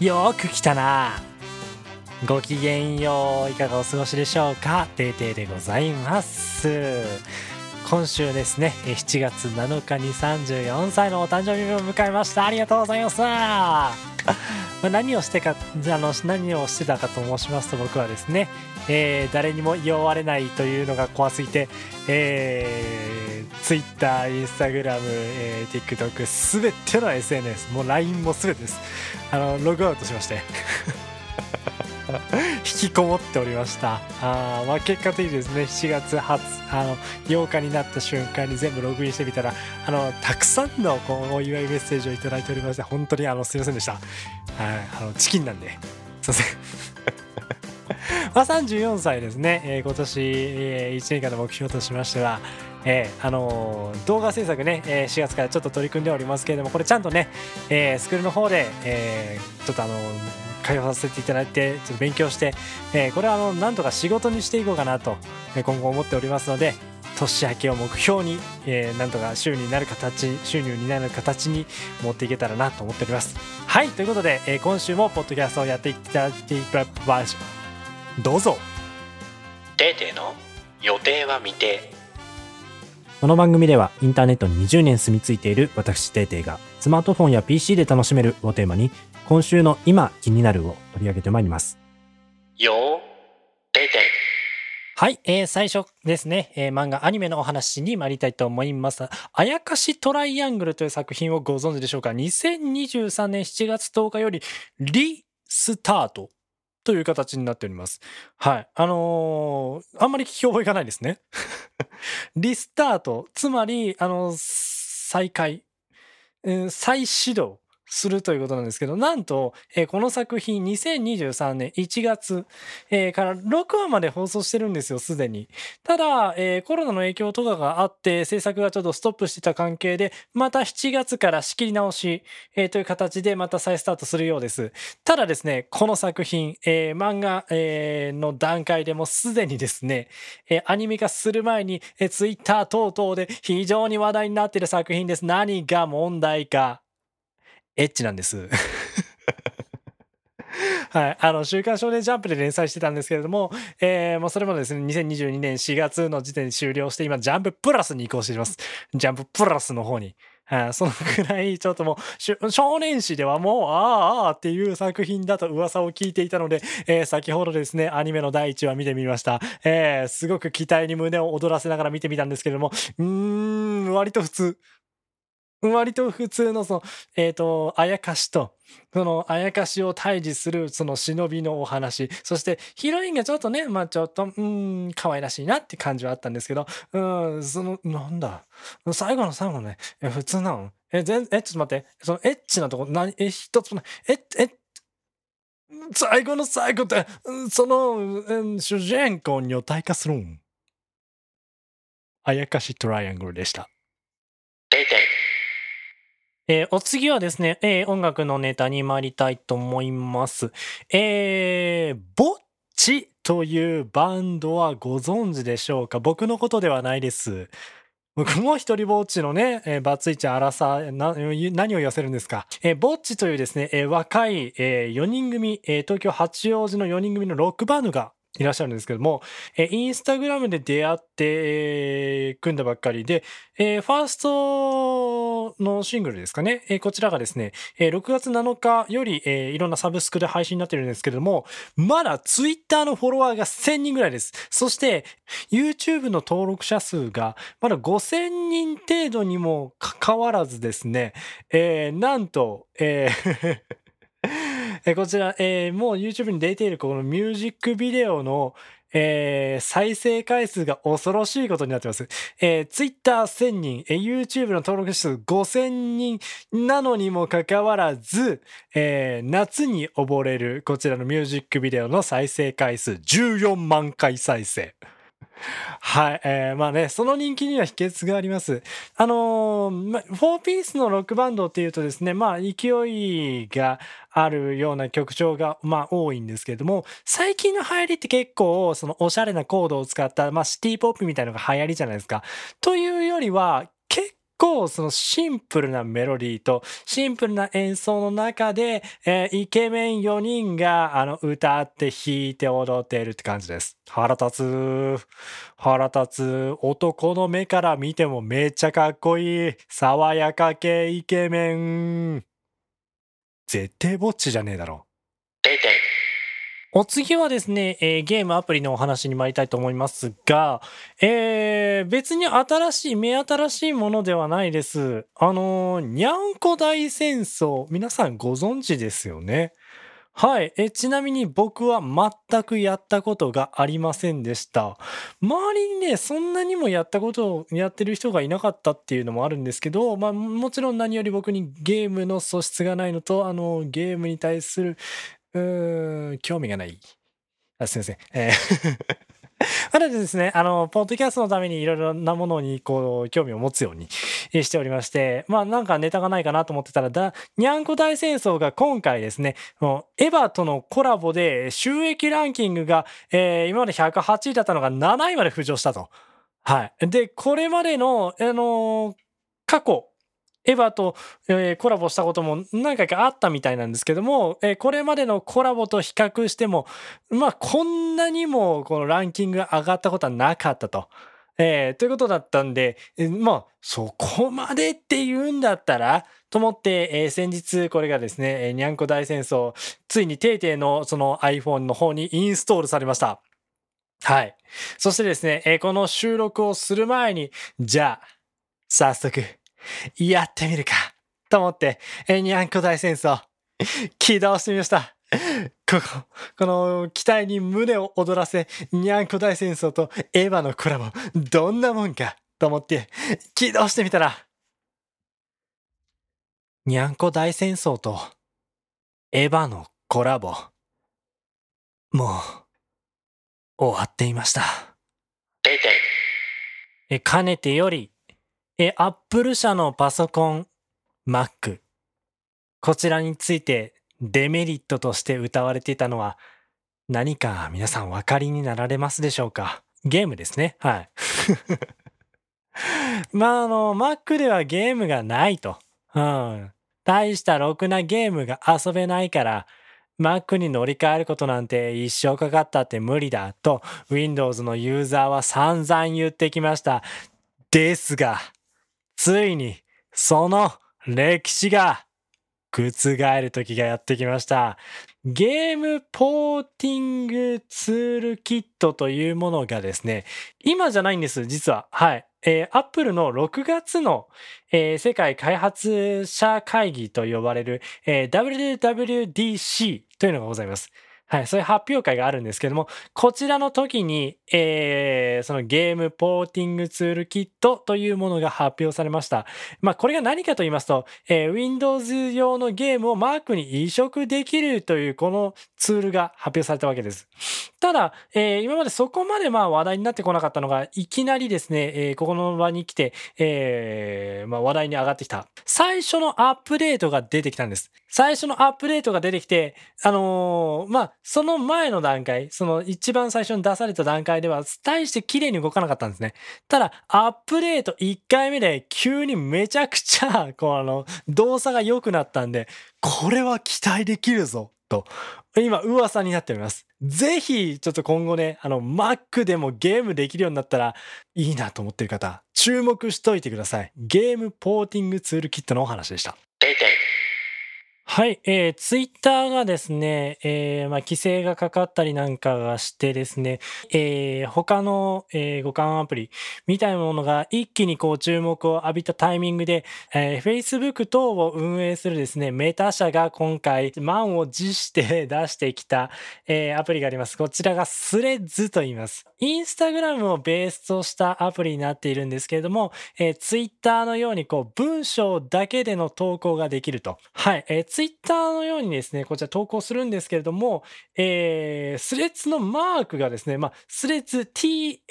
よく来たな。ごきげんよう。いかがお過ごしでしょうか？ていていでございます。今週ですね7月7日に34歳のお誕生日を迎えました。ありがとうございます。ま何をしてかあの何をしてたかと申しますと僕はですね、えー、誰にも言われないというのが怖すぎて、えー、Twitter、Instagram、えー、TikTok すべての SNS もう LINE もすべてです。あのログアウトしまして。引きこもっておりました。あ、まあ、結果的にですね7月20あの8日になった瞬間に全部ログインしてみたらあのたくさんのこうお祝いメッセージを頂いておりまして本当にあのすいませんでした、はい、あのチキンなんで。すいません。まあ34歳ですね、えー、今年、えー、1年間の目標としましてはえー、あのー、動画制作ね、えー、4月からちょっと取り組んでおりますけれどもこれちゃんとね、えー、スクールの方で、えー、ちょっとあの通わせていただいてちょっと勉強して、えー、これはあのなんとか仕事にしていこうかなと、え今後思っておりますので年明けを目標に、えー、なんとか週になる形収入になる形に持っていけたらなと思っております。はいということで、えー、今週もポッドキャストをやっていただいてどうぞ。デーデーの予定は未定。この番組ではインターネットに20年住み着いている私テーテーがスマートフォンや PC で楽しめるをテーマに今週の今気になるを取り上げてまいります。よー、テーテー。はい、えー、最初ですね、えー、漫画アニメのお話に参りたいと思います。あやかしトライアングルという作品をご存知でしょうか ?2023 年7月10日よりリスタートという形になっております。はい。あのー、あんまり聞き覚えがないですね。リスタート、つまり、あの、再開、うん再始動するということなんですけど、なんと、えー、この作品2023年1月、えー、から6話まで放送してるんですよ、すでに。ただ、えー、コロナの影響とかがあって、制作がちょっとストップしてた関係で、また7月から仕切り直し、えという形でまた再スタートするようです。ただですね、この作品、え漫画、えの段階でもすでにですね、えアニメ化する前に、え Twitter 等々で非常に話題になっている作品です。何が問題か。エッチなんです。はい。あの、週刊少年ジャンプで連載してたんですけれども、えー、もうそれもですね、2022年4月の時点で終了して、今、ジャンププラスに移行しています。ジャンププラスの方に。はい、そのくらい、ちょっともう、少年誌ではもう、ああ、ああっていう作品だと噂を聞いていたので、えー、先ほどですね、アニメの第1話見てみました。えー、すごく期待に胸を躍らせながら見てみたんですけれども、うーん、割と普通。割と普通のその、えっ、ー、と、あやかしと、そのあやかしを退治するその忍びのお話、そしてヒロインがちょっとね、まあちょっと、うん、可愛らしいなって感じはあったんですけど、うん、その、なんだ、最後の最後のね、え普通なの？え、全、え、ちょっと待って、そのエッチなとこ、何、え、一つもない、え、え、最後の最後って、その、うん、主人公に女体化するん？あやかしトライアングルでした。えー、お次はですね、えー、音楽のネタに参りたいと思います。えー、ぼっちというバンドはご存知でしょうか？僕のことではないです。僕も一人ぼっちのね、えー、バツイチアラサー、な、何を言わせるんですか？えー、ぼっちというですね、えー、若い、えー、4人組、えー、東京八王子の4人組のロックバンドがいらっしゃるんですけども、えー、インスタグラムで出会って、えー、組んだばっかりで、えー、ファーストのシングルですかね、えー、こちらがですね、えー、6月7日より、えー、いろんなサブスクで配信になってるんですけども、まだツイッターのフォロワーが1000人ぐらいです。そして、YouTube の登録者数がまだ5000人程度にもかかわらずですね、えー、なんと、えーえこちら、えー、もう YouTube に出ているこのミュージックビデオの、えー、再生回数が恐ろしいことになってます。えー、Twitter1000 人、えー、YouTube の登録者数5000人なのにもかかわらず、えー、夏に溺れるこちらのミュージックビデオの再生回数14万回再生。はい。えー、まあね、その人気には秘訣があります。あのー、ま、4ピースのロックバンドっていうとですね、まあ勢いがあるような曲調が、まあ多いんですけれども、最近の流行りって結構、そのおしゃれなコードを使った、まあシティポップみたいなのが流行りじゃないですか。というよりは、構そのシンプルなメロディーとシンプルな演奏の中で、えー、イケメン4人があの歌って弾いて踊っているって感じです。腹立つ。腹立つ。男の目から見てもめっちゃかっこいい。爽やか系イケメン。絶対ぼっちじゃねえだろ。お次はですね、えー、ゲームアプリのお話に参りたいと思いますが、えー、別に新しい、目新しいものではないです。あのー、にゃんこ大戦争、皆さんご存知ですよね？はい。え、ちなみに僕は全くやったことがありませんでした。周りにね、そんなにもやったことをやってる人がいなかったっていうのもあるんですけど、まあもちろん何より僕にゲームの素質がないのと、あの、ゲームに対するうーん、興味がない。あすいません。えー まだですね、あの、ポッドキャストのためにいろいろなものに、こう、興味を持つようにしておりまして、まあ、なんかネタがないかなと思ってたら、だ、にゃんこ大戦争が今回ですね、エヴァとのコラボで収益ランキングが、えー、今まで108位だったのが7位まで浮上したと。はい。で、これまでの、あのー、過去、エヴァと、えー、コラボしたことも何回かあったみたいなんですけども、えー、これまでのコラボと比較しても、まあ、こんなにもこのランキングが上がったことはなかったと。えー、ということだったんで、えー、まあ、そこまでって言うんだったら、と思って、えー、先日これがですね、えー、にゃんこ大戦争、ついにテイテイのその iPhone の方にインストールされました。はい。そしてですね、えー、この収録をする前に、じゃあ、早速、やってみるか。と思って、えにゃんこ大戦争、起動してみました。ここ、この期待に胸を躍らせ、にゃんこ大戦争とエヴァのコラボ、どんなもんかと思って起動してみたら、にゃんこ大戦争とエヴァのコラボ、もう終わっていました。え、かねてよりえ、アップル社のパソコン、Mac。こちらについてデメリットとして歌われていたのは何か皆さんお分かりになられますでしょうか？ゲームですね。はい。まあ、あの、Mac ではゲームがないと。うん。大したろくなゲームが遊べないから、Mac に乗り換えることなんて一生かかったって無理だと Windows のユーザーは散々言ってきました。ですが、ついにその歴史が覆る時がやってきました。ゲームポーティングツールキットというものがですね、今じゃないんです、実は。はい。えー、Apple の6月の、えー、世界開発者会議と呼ばれる、えー、WWDC というのがございます。はい、そういう発表会があるんですけども、こちらの時に、えー、そのゲームポーティングツールキットというものが発表されました。まあ、これが何かと言いますと、えー、Windows 用のゲームを Mac に移植できるというこのツールが発表されたわけです。ただ、えー、今までそこまでまあ話題になってこなかったのが、いきなりですね、えー、ここの場に来て、えー、まあ話題に上がってきた。最初のアップデートが出てきたんです。最初のアップデートが出てきて、あのー、まあ、その前の段階、その一番最初に出された段階では、大して綺麗に動かなかったんですね。ただ、アップデート1回目で急にめちゃくちゃ、こうあの、動作が良くなったんで、これは期待できるぞ、と、今噂になっております。ぜひ、ちょっと今後ね、あの、Mac でもゲームできるようになったらいいなと思ってる方、注目しといてください。ゲームポーティングツールキットのお話でした。はい、えー、ツイッターがですね、えー、まあ、規制がかかったりなんかがしてですね、えー、他の、えー、互換アプリみたいなものが一気にこう注目を浴びたタイミングで、えー、Facebook 等を運営するですね、メタ社が今回満を持して出してきた、えー、アプリがあります。こちらがスレッズと言います。インスタグラムをベースとしたアプリになっているんですけれども、えー、ツイッターのようにこう文章だけでの投稿ができると。はい、えーツイッターのようにですね、こちら投稿するんですけれども、えー、スレッズのマークがですね、まあ、スレッズ THAREADS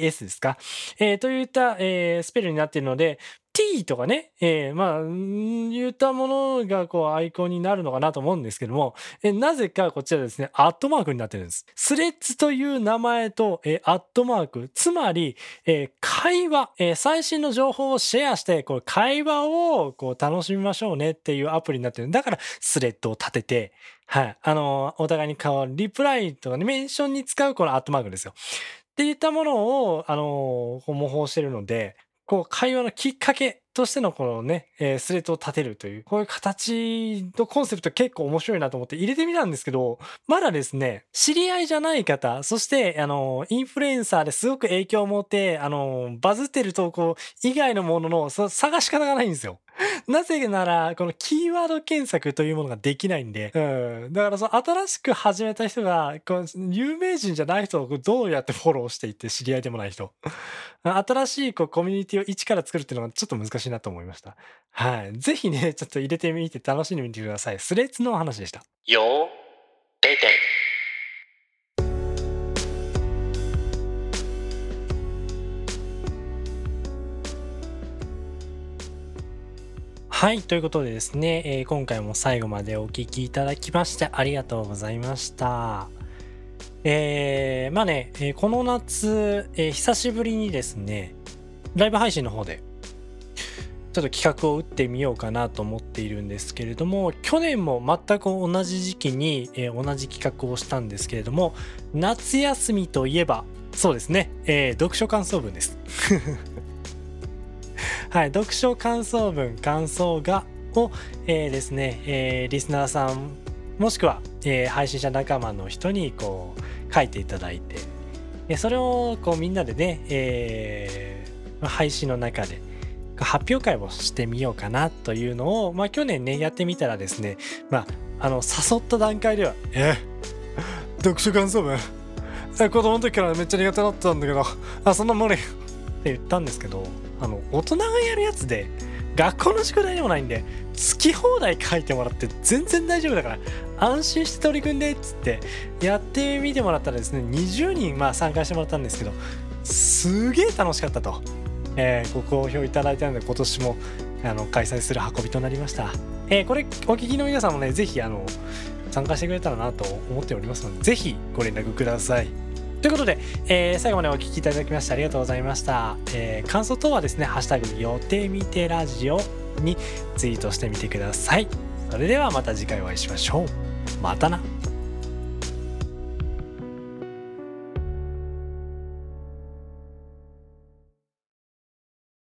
ですか、えー、といった、えー、スペルになっているので、T とかね、えー、まあ、言ったものがこうアイコンになるのかなと思うんですけども、えー、なぜかこちらですね、アットマークになってるんです。スレッズという名前と、えー、アットマーク、つまり、えー、会話、えー、最新の情報をシェアして、こう会話をこう楽しみましょうねっていうアプリになってる。だから、スレッドを立てて、はい。あのお互いに顔、リプライとかね、メンションに使うこのアットマークですよ。っていったものを、あの模倣してるので、こう、会話のきっかけとしてのこのね、えー、スレッドを立てるという、こういう形のコンセプト結構面白いなと思って入れてみたんですけど、まだですね、知り合いじゃない方、そして、あの、インフルエンサーですごく影響を持って、あの、バズってる投稿以外のものの、その探し方がないんですよ。なぜなら、このキーワード検索というものができないんで、うん。だからその新しく始めた人が、この有名人じゃない人をどうやってフォローしていって知り合いでもない人。新しいこうコミュニティを一から作るっていうのがちょっと難しいなと思いました。はい。ぜひね、ちょっと入れてみて楽しんでみてください。スレッズのお話でした。よー、てはい。ということでですね、えー、今回も最後までお聴きいただきましてありがとうございました。えー、まあね、えー、この夏、え、久しぶりにですね、ライブ配信の方で、ちょっと企画を打ってみようかなと思っているんですけれども、去年も全く同じ時期に、え、同じ企画をしたんですけれども、夏休みといえば、そうですね、え、読書感想文です。はい、読書感想文、感想画を、えー、ですね、えー、リスナーさん、もしくは、えー、配信者仲間の人にこう書いていただいて、えそれをこうみんなでね、えー、配信の中で発表会をしてみようかなというのを、まあ、去年ねやってみたらですね、まあ、あの誘った段階では「え読書感想文子供の時からめっちゃ苦手だったんだけどあそんな無理」って言ったんですけどあの大人がやるやつで学校の宿題でもないんで好き放題書いてもらって全然大丈夫だから安心して取り組んでっつってやってみてもらったらですね20人まあ参加してもらったんですけどすげえ楽しかったと、えー、ご好評いただいたので今年もあの開催する運びとなりました、えー、これお聞きの皆さんもねぜひあの参加してくれたらなと思っておりますのでぜひご連絡ください。ということで、えー、最後までお聞きいただきましてありがとうございました。えー、感想等はですね、ハッシュタグ予定見てラジオにツイートしてみてください。それではまた次回お会いしましょう。またな。